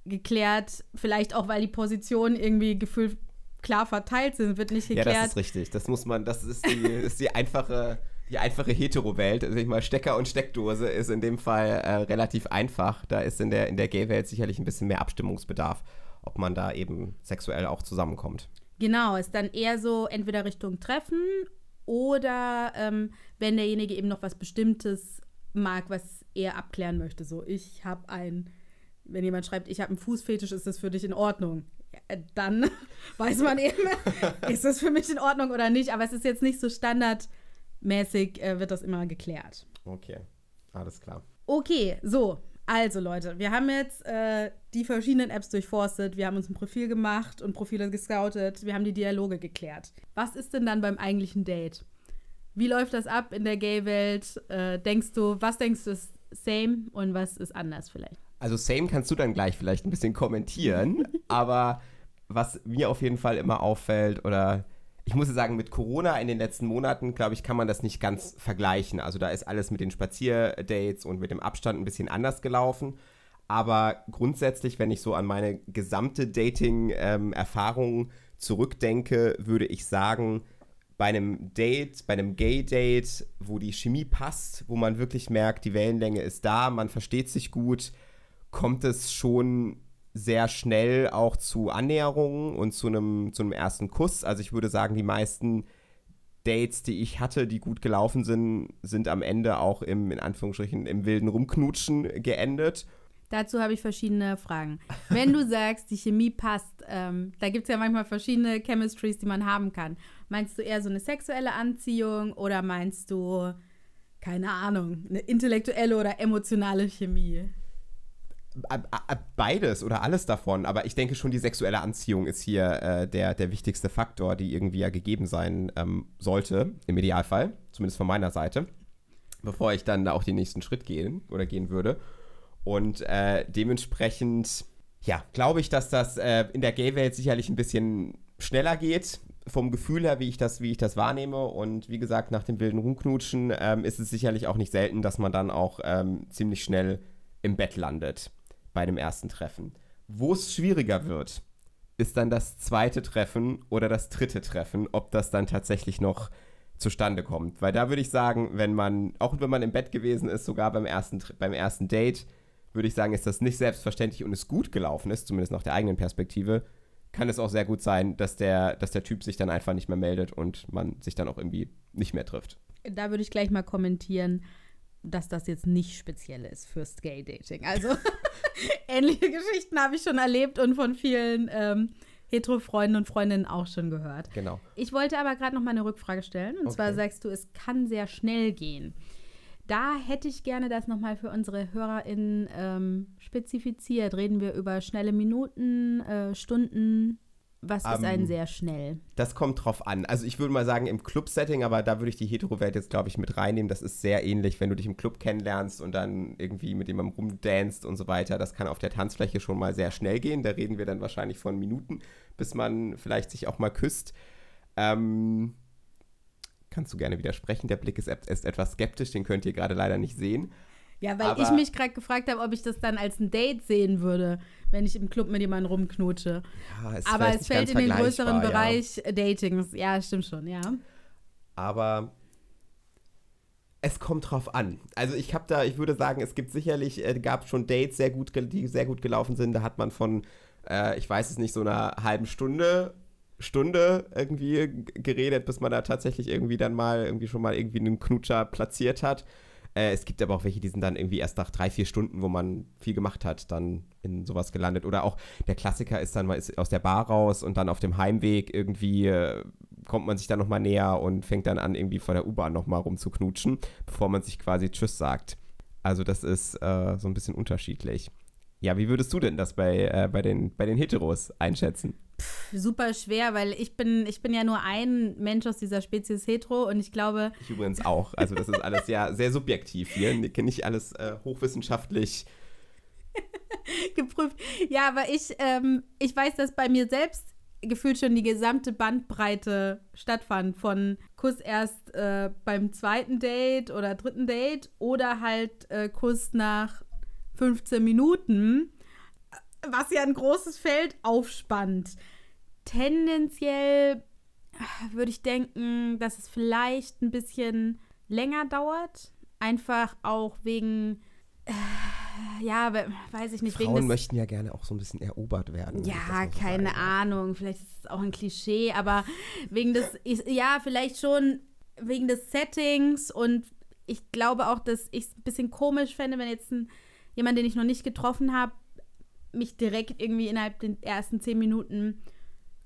geklärt, vielleicht auch, weil die Positionen irgendwie gefühlt klar verteilt sind, wird nicht geklärt. Ja, das ist richtig. Das muss man, das ist die, *laughs* ist die einfache die einfache Hetero-Welt. Also ich mal, Stecker und Steckdose ist in dem Fall äh, relativ einfach. Da ist in der, in der Gay-Welt sicherlich ein bisschen mehr Abstimmungsbedarf, ob man da eben sexuell auch zusammenkommt. Genau, ist dann eher so entweder Richtung Treffen oder ähm, wenn derjenige eben noch was Bestimmtes mag, was er abklären möchte. So, ich habe ein, wenn jemand schreibt, ich habe einen Fußfetisch, ist das für dich in Ordnung? Ja, äh, dann *laughs* weiß man eben, *laughs* ist das für mich in Ordnung oder nicht. Aber es ist jetzt nicht so standardmäßig, äh, wird das immer geklärt. Okay, alles klar. Okay, so. Also Leute, wir haben jetzt äh, die verschiedenen Apps durchforstet, wir haben uns ein Profil gemacht und Profile gescoutet, wir haben die Dialoge geklärt. Was ist denn dann beim eigentlichen Date? Wie läuft das ab in der Gay-Welt? Äh, denkst du, was denkst du ist same und was ist anders vielleicht? Also same kannst du dann gleich vielleicht ein bisschen kommentieren, *laughs* aber was mir auf jeden Fall immer auffällt oder ich muss sagen, mit Corona in den letzten Monaten, glaube ich, kann man das nicht ganz vergleichen. Also da ist alles mit den Spazierdates und mit dem Abstand ein bisschen anders gelaufen. Aber grundsätzlich, wenn ich so an meine gesamte Dating-Erfahrung ähm, zurückdenke, würde ich sagen, bei einem Date, bei einem Gay-Date, wo die Chemie passt, wo man wirklich merkt, die Wellenlänge ist da, man versteht sich gut, kommt es schon sehr schnell auch zu Annäherungen und zu einem, zu einem ersten Kuss. Also ich würde sagen, die meisten Dates, die ich hatte, die gut gelaufen sind, sind am Ende auch im, in Anführungsstrichen, im wilden Rumknutschen geendet. Dazu habe ich verschiedene Fragen. Wenn du *laughs* sagst, die Chemie passt, ähm, da gibt es ja manchmal verschiedene Chemistries, die man haben kann. Meinst du eher so eine sexuelle Anziehung oder meinst du, keine Ahnung, eine intellektuelle oder emotionale Chemie? Beides oder alles davon, aber ich denke schon, die sexuelle Anziehung ist hier äh, der, der wichtigste Faktor, die irgendwie ja gegeben sein ähm, sollte, im Idealfall, zumindest von meiner Seite, bevor ich dann auch den nächsten Schritt gehen oder gehen würde. Und äh, dementsprechend, ja, glaube ich, dass das äh, in der Gay-Welt sicherlich ein bisschen schneller geht, vom Gefühl her, wie ich das, wie ich das wahrnehme. Und wie gesagt, nach dem wilden Rumknutschen ähm, ist es sicherlich auch nicht selten, dass man dann auch ähm, ziemlich schnell im Bett landet bei dem ersten Treffen. Wo es schwieriger wird, ist dann das zweite Treffen oder das dritte Treffen, ob das dann tatsächlich noch zustande kommt. Weil da würde ich sagen, wenn man, auch wenn man im Bett gewesen ist, sogar beim ersten, beim ersten Date, würde ich sagen, ist das nicht selbstverständlich und es gut gelaufen ist, zumindest nach der eigenen Perspektive, kann es auch sehr gut sein, dass der, dass der Typ sich dann einfach nicht mehr meldet und man sich dann auch irgendwie nicht mehr trifft. Da würde ich gleich mal kommentieren dass das jetzt nicht speziell ist fürs Gay-Dating. Also *laughs* ähnliche Geschichten habe ich schon erlebt und von vielen ähm, Hetero-Freunden und Freundinnen auch schon gehört. Genau. Ich wollte aber gerade noch mal eine Rückfrage stellen. Und okay. zwar sagst du, es kann sehr schnell gehen. Da hätte ich gerne das nochmal für unsere HörerInnen ähm, spezifiziert. Reden wir über schnelle Minuten, äh, Stunden, was ist ein ähm, sehr schnell? Das kommt drauf an. Also ich würde mal sagen im Club-Setting, aber da würde ich die Hetero-Welt jetzt, glaube ich, mit reinnehmen. Das ist sehr ähnlich, wenn du dich im Club kennenlernst und dann irgendwie mit jemandem rumdanst und so weiter. Das kann auf der Tanzfläche schon mal sehr schnell gehen. Da reden wir dann wahrscheinlich von Minuten, bis man vielleicht sich auch mal küsst. Ähm, kannst du gerne widersprechen. Der Blick ist, ist etwas skeptisch, den könnt ihr gerade leider nicht sehen. Ja, weil aber ich mich gerade gefragt habe, ob ich das dann als ein Date sehen würde, wenn ich im Club mit jemandem rumknutsche. Ja, es aber es fällt in den größeren ja. Bereich Dating. Ja, stimmt schon, ja. Aber es kommt drauf an. Also ich habe da, ich würde sagen, es gibt sicherlich, äh, gab schon Dates, sehr gut, die sehr gut gelaufen sind. Da hat man von, äh, ich weiß es nicht, so einer halben Stunde Stunde irgendwie geredet, bis man da tatsächlich irgendwie dann mal irgendwie schon mal irgendwie einen Knutscher platziert hat. Äh, es gibt aber auch welche, die sind dann irgendwie erst nach drei, vier Stunden, wo man viel gemacht hat, dann in sowas gelandet. Oder auch der Klassiker ist dann, ist aus der Bar raus und dann auf dem Heimweg irgendwie äh, kommt man sich dann nochmal näher und fängt dann an, irgendwie vor der U-Bahn nochmal rumzuknutschen, bevor man sich quasi Tschüss sagt. Also das ist äh, so ein bisschen unterschiedlich. Ja, wie würdest du denn das bei, äh, bei, den, bei den Heteros einschätzen? Pff, super schwer, weil ich bin, ich bin ja nur ein Mensch aus dieser Spezies hetero und ich glaube. Ich übrigens auch. Also, das ist alles ja sehr subjektiv hier. Nicht alles äh, hochwissenschaftlich *laughs* geprüft. Ja, aber ich, ähm, ich weiß, dass bei mir selbst gefühlt schon die gesamte Bandbreite stattfand. Von Kuss erst äh, beim zweiten Date oder dritten Date oder halt äh, Kuss nach 15 Minuten, was ja ein großes Feld aufspannt. Tendenziell äh, würde ich denken, dass es vielleicht ein bisschen länger dauert. Einfach auch wegen, äh, ja, weiß ich nicht. Frauen möchten ja gerne auch so ein bisschen erobert werden. Ja, keine sagen. Ahnung. Vielleicht ist es auch ein Klischee, aber wegen des, ja, vielleicht schon wegen des Settings und ich glaube auch, dass ich es ein bisschen komisch fände, wenn jetzt ein, jemand, den ich noch nicht getroffen habe, mich direkt irgendwie innerhalb den ersten zehn Minuten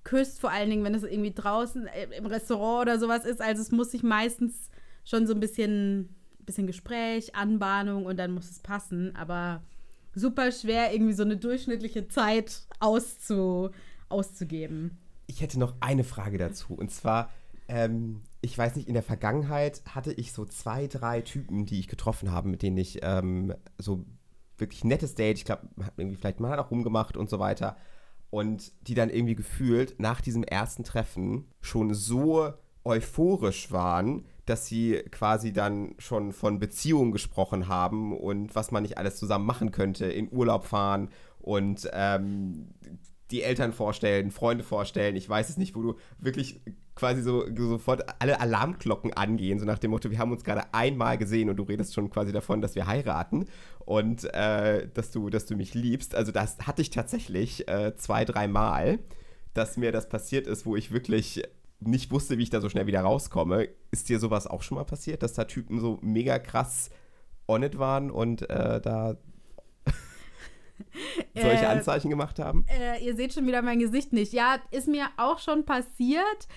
küsst, vor allen Dingen, wenn es irgendwie draußen äh, im Restaurant oder sowas ist. Also es muss sich meistens schon so ein bisschen, bisschen Gespräch, Anbahnung und dann muss es passen. Aber super schwer, irgendwie so eine durchschnittliche Zeit auszu, auszugeben. Ich hätte noch eine Frage dazu. Und zwar, ähm, ich weiß nicht, in der Vergangenheit hatte ich so zwei, drei Typen, die ich getroffen habe, mit denen ich ähm, so wirklich nettes Date, ich glaube, hat irgendwie vielleicht mal auch rumgemacht und so weiter. Und die dann irgendwie gefühlt nach diesem ersten Treffen schon so euphorisch waren, dass sie quasi dann schon von Beziehungen gesprochen haben und was man nicht alles zusammen machen könnte, in Urlaub fahren und ähm, die Eltern vorstellen, Freunde vorstellen, ich weiß es nicht, wo du wirklich quasi so sofort alle Alarmglocken angehen, so nach dem Motto, wir haben uns gerade einmal gesehen und du redest schon quasi davon, dass wir heiraten und äh, dass, du, dass du mich liebst. Also das hatte ich tatsächlich äh, zwei, dreimal, dass mir das passiert ist, wo ich wirklich nicht wusste, wie ich da so schnell wieder rauskomme. Ist dir sowas auch schon mal passiert, dass da Typen so mega krass on it waren und äh, da *laughs* solche äh, Anzeichen gemacht haben? Äh, ihr seht schon wieder mein Gesicht nicht. Ja, ist mir auch schon passiert.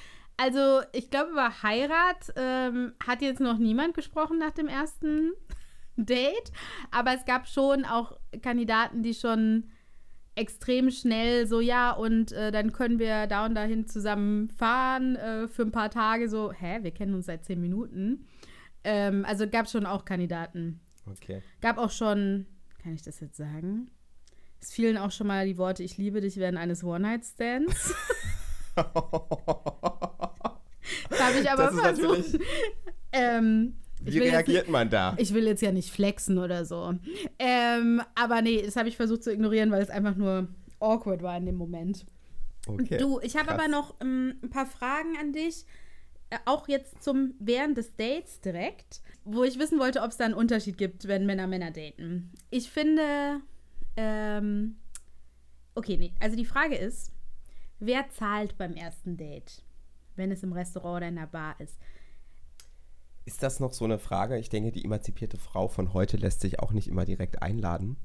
Also, ich glaube, über Heirat ähm, hat jetzt noch niemand gesprochen nach dem ersten *laughs* Date. Aber es gab schon auch Kandidaten, die schon extrem schnell so, ja, und äh, dann können wir da und dahin zusammen fahren äh, für ein paar Tage. So, hä, wir kennen uns seit zehn Minuten. Ähm, also gab es schon auch Kandidaten. Okay. Gab auch schon, kann ich das jetzt sagen? Es fielen auch schon mal die Worte, ich liebe dich während eines One-Night-Stands. *laughs* *laughs* *laughs* habe ich aber versucht. Ähm, Wie reagiert nicht, man da? Ich will jetzt ja nicht flexen oder so. Ähm, aber nee, das habe ich versucht zu ignorieren, weil es einfach nur awkward war in dem Moment. Okay, du, ich habe aber noch ähm, ein paar Fragen an dich. Äh, auch jetzt zum während des Dates direkt, wo ich wissen wollte, ob es da einen Unterschied gibt, wenn Männer Männer daten. Ich finde, ähm, okay, nee, also die Frage ist, wer zahlt beim ersten Date, wenn es im Restaurant oder in der Bar ist? Ist das noch so eine Frage? Ich denke, die emanzipierte Frau von heute lässt sich auch nicht immer direkt einladen.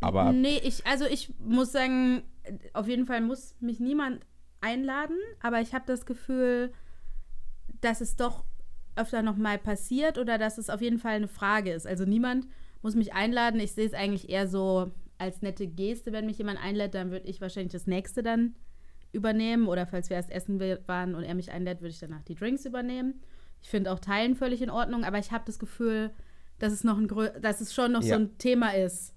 Aber. Nee, ich, also ich muss sagen, auf jeden Fall muss mich niemand einladen, aber ich habe das Gefühl, dass es doch öfter noch mal passiert oder dass es auf jeden Fall eine Frage ist. Also niemand muss mich einladen. Ich sehe es eigentlich eher so als nette Geste, wenn mich jemand einlädt, dann würde ich wahrscheinlich das nächste dann übernehmen. Oder falls wir erst essen waren und er mich einlädt, würde ich danach die Drinks übernehmen. Ich finde auch Teilen völlig in Ordnung, aber ich habe das Gefühl, dass es noch ein dass es schon noch ja. so ein Thema ist.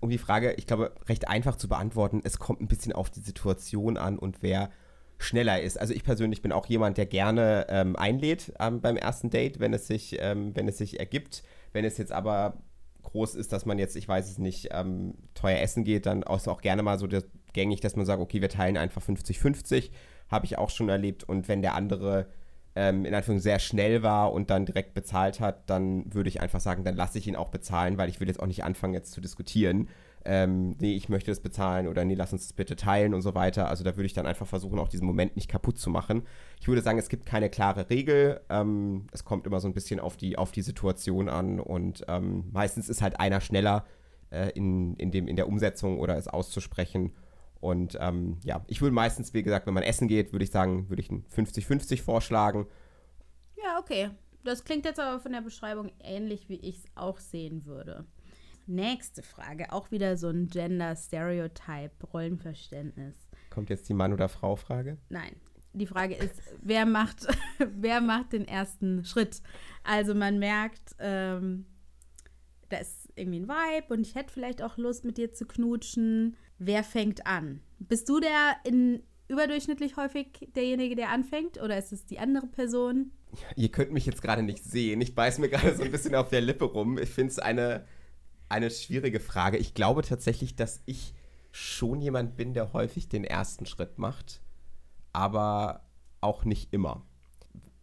Um die Frage, ich glaube, recht einfach zu beantworten, es kommt ein bisschen auf die Situation an und wer schneller ist. Also ich persönlich bin auch jemand, der gerne ähm, einlädt ähm, beim ersten Date, wenn es sich, ähm, wenn es sich ergibt. Wenn es jetzt aber groß ist, dass man jetzt, ich weiß es nicht, ähm, teuer essen geht, dann auch, auch gerne mal so das, gängig, dass man sagt, okay, wir teilen einfach 50-50. Habe ich auch schon erlebt. Und wenn der andere ähm, in Anführungszeichen sehr schnell war und dann direkt bezahlt hat, dann würde ich einfach sagen, dann lasse ich ihn auch bezahlen, weil ich will jetzt auch nicht anfangen, jetzt zu diskutieren. Ähm, nee, ich möchte das bezahlen oder nee, lass uns das bitte teilen und so weiter. Also da würde ich dann einfach versuchen, auch diesen Moment nicht kaputt zu machen. Ich würde sagen, es gibt keine klare Regel. Ähm, es kommt immer so ein bisschen auf die, auf die Situation an und ähm, meistens ist halt einer schneller äh, in, in, dem, in der Umsetzung oder es auszusprechen. Und ähm, ja, ich würde meistens, wie gesagt, wenn man essen geht, würde ich sagen, würde ich ein 50-50 vorschlagen. Ja, okay. Das klingt jetzt aber von der Beschreibung ähnlich, wie ich es auch sehen würde. Nächste Frage, auch wieder so ein Gender-Stereotype, Rollenverständnis. Kommt jetzt die Mann- oder Frau-Frage? Nein. Die Frage ist, wer macht, *laughs* wer macht den ersten Schritt? Also man merkt, ähm, da ist irgendwie ein Vibe und ich hätte vielleicht auch Lust, mit dir zu knutschen. Wer fängt an? Bist du der in überdurchschnittlich häufig derjenige, der anfängt oder ist es die andere Person? Ihr könnt mich jetzt gerade nicht sehen. Ich beiß mir gerade so ein bisschen auf der Lippe rum. Ich finde es eine, eine schwierige Frage. Ich glaube tatsächlich, dass ich schon jemand bin, der häufig den ersten Schritt macht, aber auch nicht immer.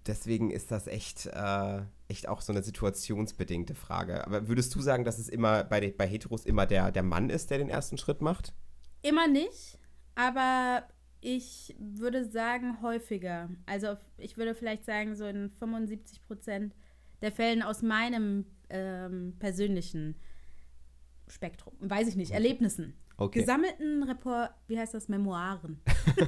Deswegen ist das echt, äh, echt auch so eine situationsbedingte Frage. Aber würdest du sagen, dass es immer bei, bei Heteros immer der, der Mann ist, der den ersten Schritt macht? Immer nicht, aber ich würde sagen häufiger. Also ich würde vielleicht sagen, so in 75 Prozent der Fällen aus meinem ähm, persönlichen Spektrum, weiß ich nicht, Erlebnissen. Okay. Gesammelten Report, wie heißt das, Memoiren.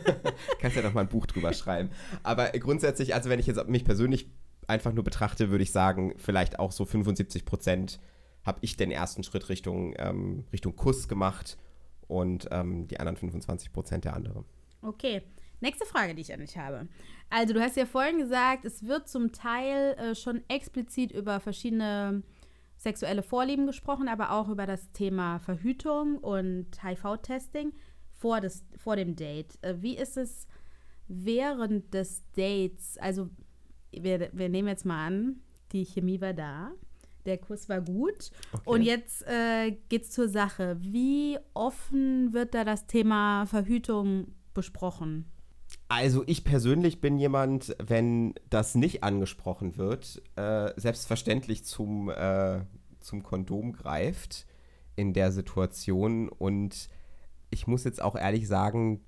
*laughs* Kannst ja noch mal ein Buch drüber schreiben. Aber grundsätzlich, also wenn ich jetzt mich persönlich einfach nur betrachte, würde ich sagen, vielleicht auch so 75 Prozent habe ich den ersten Schritt Richtung, ähm, Richtung Kuss gemacht und ähm, die anderen 25 Prozent der andere. Okay. Nächste Frage, die ich an dich habe. Also, du hast ja vorhin gesagt, es wird zum Teil äh, schon explizit über verschiedene sexuelle Vorlieben gesprochen, aber auch über das Thema Verhütung und HIV-Testing vor, vor dem Date. Äh, wie ist es während des Dates? Also, wir, wir nehmen jetzt mal an, die Chemie war da, der Kuss war gut okay. und jetzt äh, geht es zur Sache. Wie offen wird da das Thema Verhütung besprochen? Also ich persönlich bin jemand, wenn das nicht angesprochen wird, äh, selbstverständlich zum, äh, zum Kondom greift in der Situation. Und ich muss jetzt auch ehrlich sagen,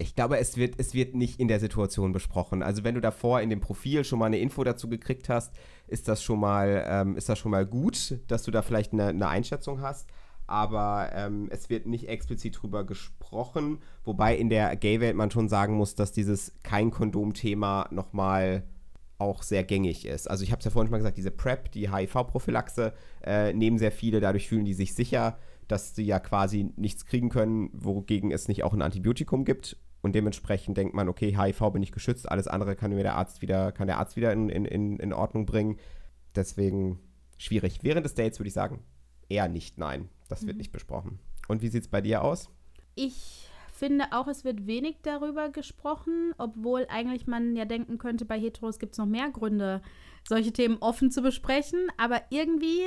ich glaube, es wird, es wird nicht in der Situation besprochen. Also wenn du davor in dem Profil schon mal eine Info dazu gekriegt hast, ist das schon mal, ähm, ist das schon mal gut, dass du da vielleicht eine, eine Einschätzung hast aber ähm, es wird nicht explizit drüber gesprochen, wobei in der Gay-Welt man schon sagen muss, dass dieses kein Kondom-Thema nochmal auch sehr gängig ist. Also ich habe es ja vorhin schon mal gesagt, diese PrEP, die HIV-Prophylaxe, äh, nehmen sehr viele, dadurch fühlen die sich sicher, dass sie ja quasi nichts kriegen können, wogegen es nicht auch ein Antibiotikum gibt. Und dementsprechend denkt man, okay, HIV bin ich geschützt, alles andere kann mir der Arzt wieder, kann der Arzt wieder in, in, in Ordnung bringen. Deswegen schwierig. Während des Dates würde ich sagen, eher nicht nein. Das wird mhm. nicht besprochen. Und wie sieht es bei dir aus? Ich finde auch, es wird wenig darüber gesprochen, obwohl eigentlich man ja denken könnte, bei Heteros gibt es noch mehr Gründe, solche Themen offen zu besprechen. Aber irgendwie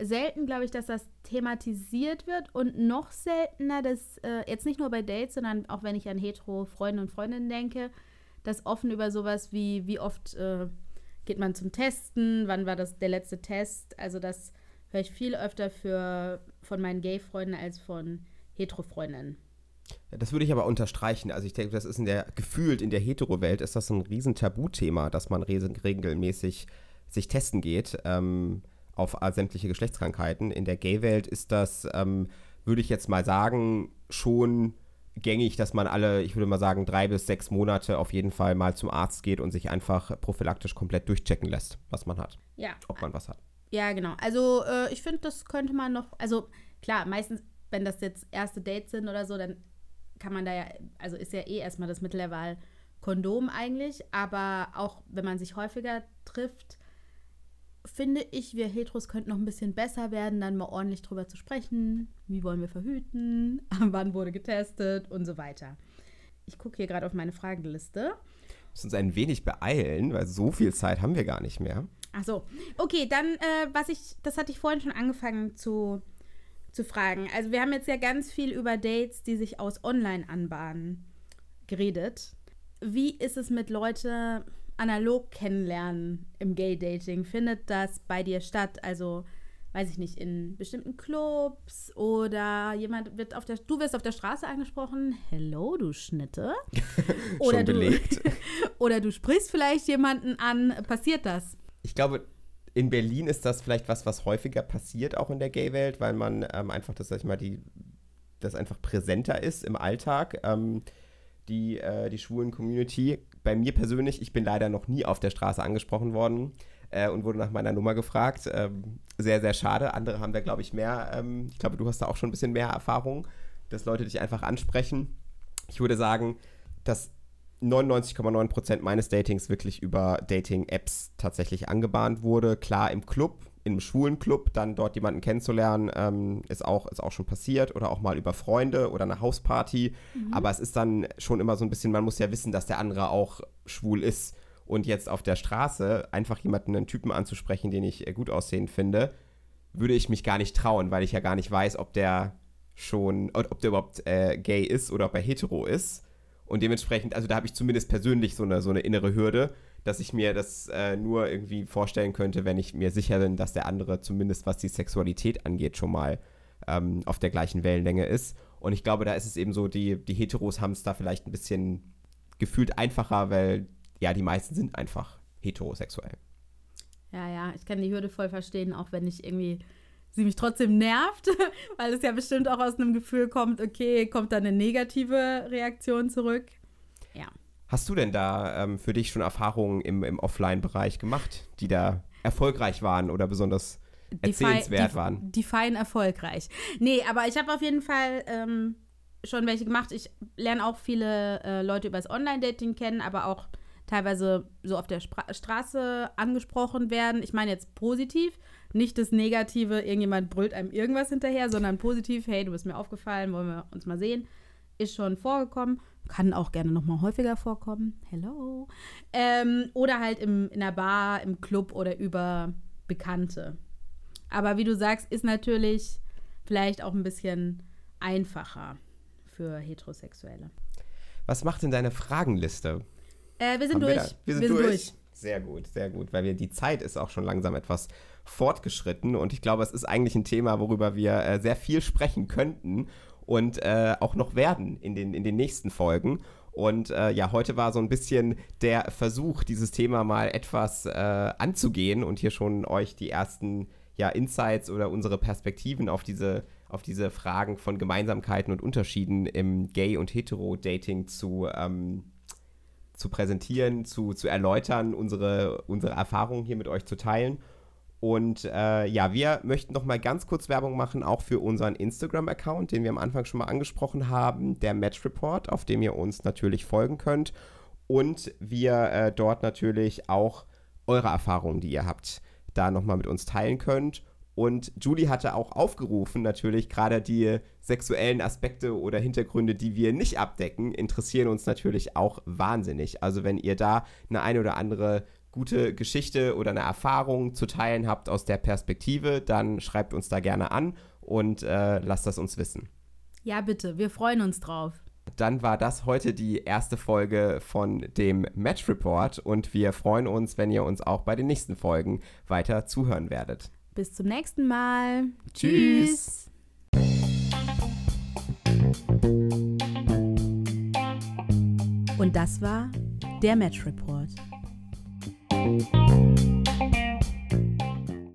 selten, glaube ich, dass das thematisiert wird und noch seltener, dass äh, jetzt nicht nur bei Dates, sondern auch wenn ich an Hetero-Freunde und Freundinnen denke, dass offen über sowas wie, wie oft äh, geht man zum Testen, wann war das der letzte Test, also dass höre ich viel öfter für, von meinen Gay-Freunden als von Hetero-Freundinnen. Das würde ich aber unterstreichen. Also ich denke, das ist in der, gefühlt in der Hetero-Welt ist das ein riesen Tabuthema, dass man regelmäßig sich testen geht ähm, auf sämtliche Geschlechtskrankheiten. In der Gay-Welt ist das, ähm, würde ich jetzt mal sagen, schon gängig, dass man alle, ich würde mal sagen, drei bis sechs Monate auf jeden Fall mal zum Arzt geht und sich einfach prophylaktisch komplett durchchecken lässt, was man hat. Ja. Ob man was hat. Ja, genau. Also äh, ich finde, das könnte man noch, also klar, meistens, wenn das jetzt erste Dates sind oder so, dann kann man da ja, also ist ja eh erstmal das Mittel der Wahl Kondom eigentlich, aber auch wenn man sich häufiger trifft, finde ich, wir Heteros könnten noch ein bisschen besser werden, dann mal ordentlich drüber zu sprechen. Wie wollen wir verhüten? *laughs* Wann wurde getestet und so weiter. Ich gucke hier gerade auf meine Fragenliste. Wir müssen uns ein wenig beeilen, weil so viel Zeit haben wir gar nicht mehr. Ach so. Okay, dann, äh, was ich, das hatte ich vorhin schon angefangen zu, zu fragen. Also, wir haben jetzt ja ganz viel über Dates, die sich aus online anbahnen, geredet. Wie ist es mit Leute analog kennenlernen im Gay-Dating? Findet das bei dir statt? Also, weiß ich nicht, in bestimmten Clubs oder jemand wird auf der, du wirst auf der Straße angesprochen, hello, du Schnitte. *laughs* oder, du, *laughs* oder du sprichst vielleicht jemanden an. Passiert das? ich glaube, in Berlin ist das vielleicht was, was häufiger passiert, auch in der Gay-Welt, weil man ähm, einfach, das sag ich mal, die, das einfach präsenter ist im Alltag, ähm, die, äh, die schwulen Community. Bei mir persönlich, ich bin leider noch nie auf der Straße angesprochen worden äh, und wurde nach meiner Nummer gefragt. Ähm, sehr, sehr schade. Andere haben da, glaube ich, mehr, ähm, ich glaube, du hast da auch schon ein bisschen mehr Erfahrung, dass Leute dich einfach ansprechen. Ich würde sagen, dass 99,9% meines Datings wirklich über Dating-Apps tatsächlich angebahnt wurde. Klar, im Club, im schwulen Club, dann dort jemanden kennenzulernen, ähm, ist, auch, ist auch schon passiert. Oder auch mal über Freunde oder eine Hausparty. Mhm. Aber es ist dann schon immer so ein bisschen, man muss ja wissen, dass der andere auch schwul ist. Und jetzt auf der Straße einfach jemanden, einen Typen anzusprechen, den ich äh, gut aussehend finde, würde ich mich gar nicht trauen, weil ich ja gar nicht weiß, ob der schon, ob der überhaupt äh, gay ist oder ob er hetero ist. Und dementsprechend, also da habe ich zumindest persönlich so eine, so eine innere Hürde, dass ich mir das äh, nur irgendwie vorstellen könnte, wenn ich mir sicher bin, dass der andere zumindest was die Sexualität angeht schon mal ähm, auf der gleichen Wellenlänge ist. Und ich glaube, da ist es eben so, die, die Heteros haben es da vielleicht ein bisschen gefühlt einfacher, weil ja, die meisten sind einfach heterosexuell. Ja, ja, ich kann die Hürde voll verstehen, auch wenn ich irgendwie sie mich trotzdem nervt, *laughs* weil es ja bestimmt auch aus einem Gefühl kommt, okay, kommt da eine negative Reaktion zurück. Hast du denn da ähm, für dich schon Erfahrungen im, im Offline-Bereich gemacht, die da erfolgreich waren oder besonders erzählenswert die, waren? Die fein erfolgreich. Nee, aber ich habe auf jeden Fall ähm, schon welche gemacht. Ich lerne auch viele äh, Leute übers Online-Dating kennen, aber auch teilweise so auf der Spra Straße angesprochen werden. Ich meine jetzt positiv, nicht das Negative, irgendjemand brüllt einem irgendwas hinterher, sondern positiv, hey, du bist mir aufgefallen, wollen wir uns mal sehen. Ist schon vorgekommen, kann auch gerne noch mal häufiger vorkommen. Hello. Ähm, oder halt im, in der Bar, im Club oder über Bekannte. Aber wie du sagst, ist natürlich vielleicht auch ein bisschen einfacher für Heterosexuelle. Was macht denn deine Fragenliste? Äh, wir sind Haben durch. Wir, da, wir, sind, durch. Sehr gut, sehr gut, weil wir die Zeit ist auch schon langsam etwas fortgeschritten und ich glaube, es ist eigentlich ein Thema, worüber wir äh, sehr viel sprechen könnten und äh, auch noch werden in den, in den nächsten Folgen. Und äh, ja, heute war so ein bisschen der Versuch, dieses Thema mal etwas äh, anzugehen und hier schon euch die ersten ja, Insights oder unsere Perspektiven auf diese, auf diese Fragen von Gemeinsamkeiten und Unterschieden im Gay- und Hetero-Dating zu, ähm, zu präsentieren, zu, zu erläutern, unsere, unsere Erfahrungen hier mit euch zu teilen. Und äh, ja, wir möchten noch mal ganz kurz Werbung machen, auch für unseren Instagram-Account, den wir am Anfang schon mal angesprochen haben, der Match Report, auf dem ihr uns natürlich folgen könnt. Und wir äh, dort natürlich auch eure Erfahrungen, die ihr habt, da noch mal mit uns teilen könnt. Und Julie hatte auch aufgerufen, natürlich gerade die sexuellen Aspekte oder Hintergründe, die wir nicht abdecken, interessieren uns natürlich auch wahnsinnig. Also wenn ihr da eine eine oder andere gute Geschichte oder eine Erfahrung zu teilen habt aus der Perspektive, dann schreibt uns da gerne an und äh, lasst das uns wissen. Ja, bitte, wir freuen uns drauf. Dann war das heute die erste Folge von dem Match Report und wir freuen uns, wenn ihr uns auch bei den nächsten Folgen weiter zuhören werdet. Bis zum nächsten Mal. Tschüss. Und das war der Match Report. Música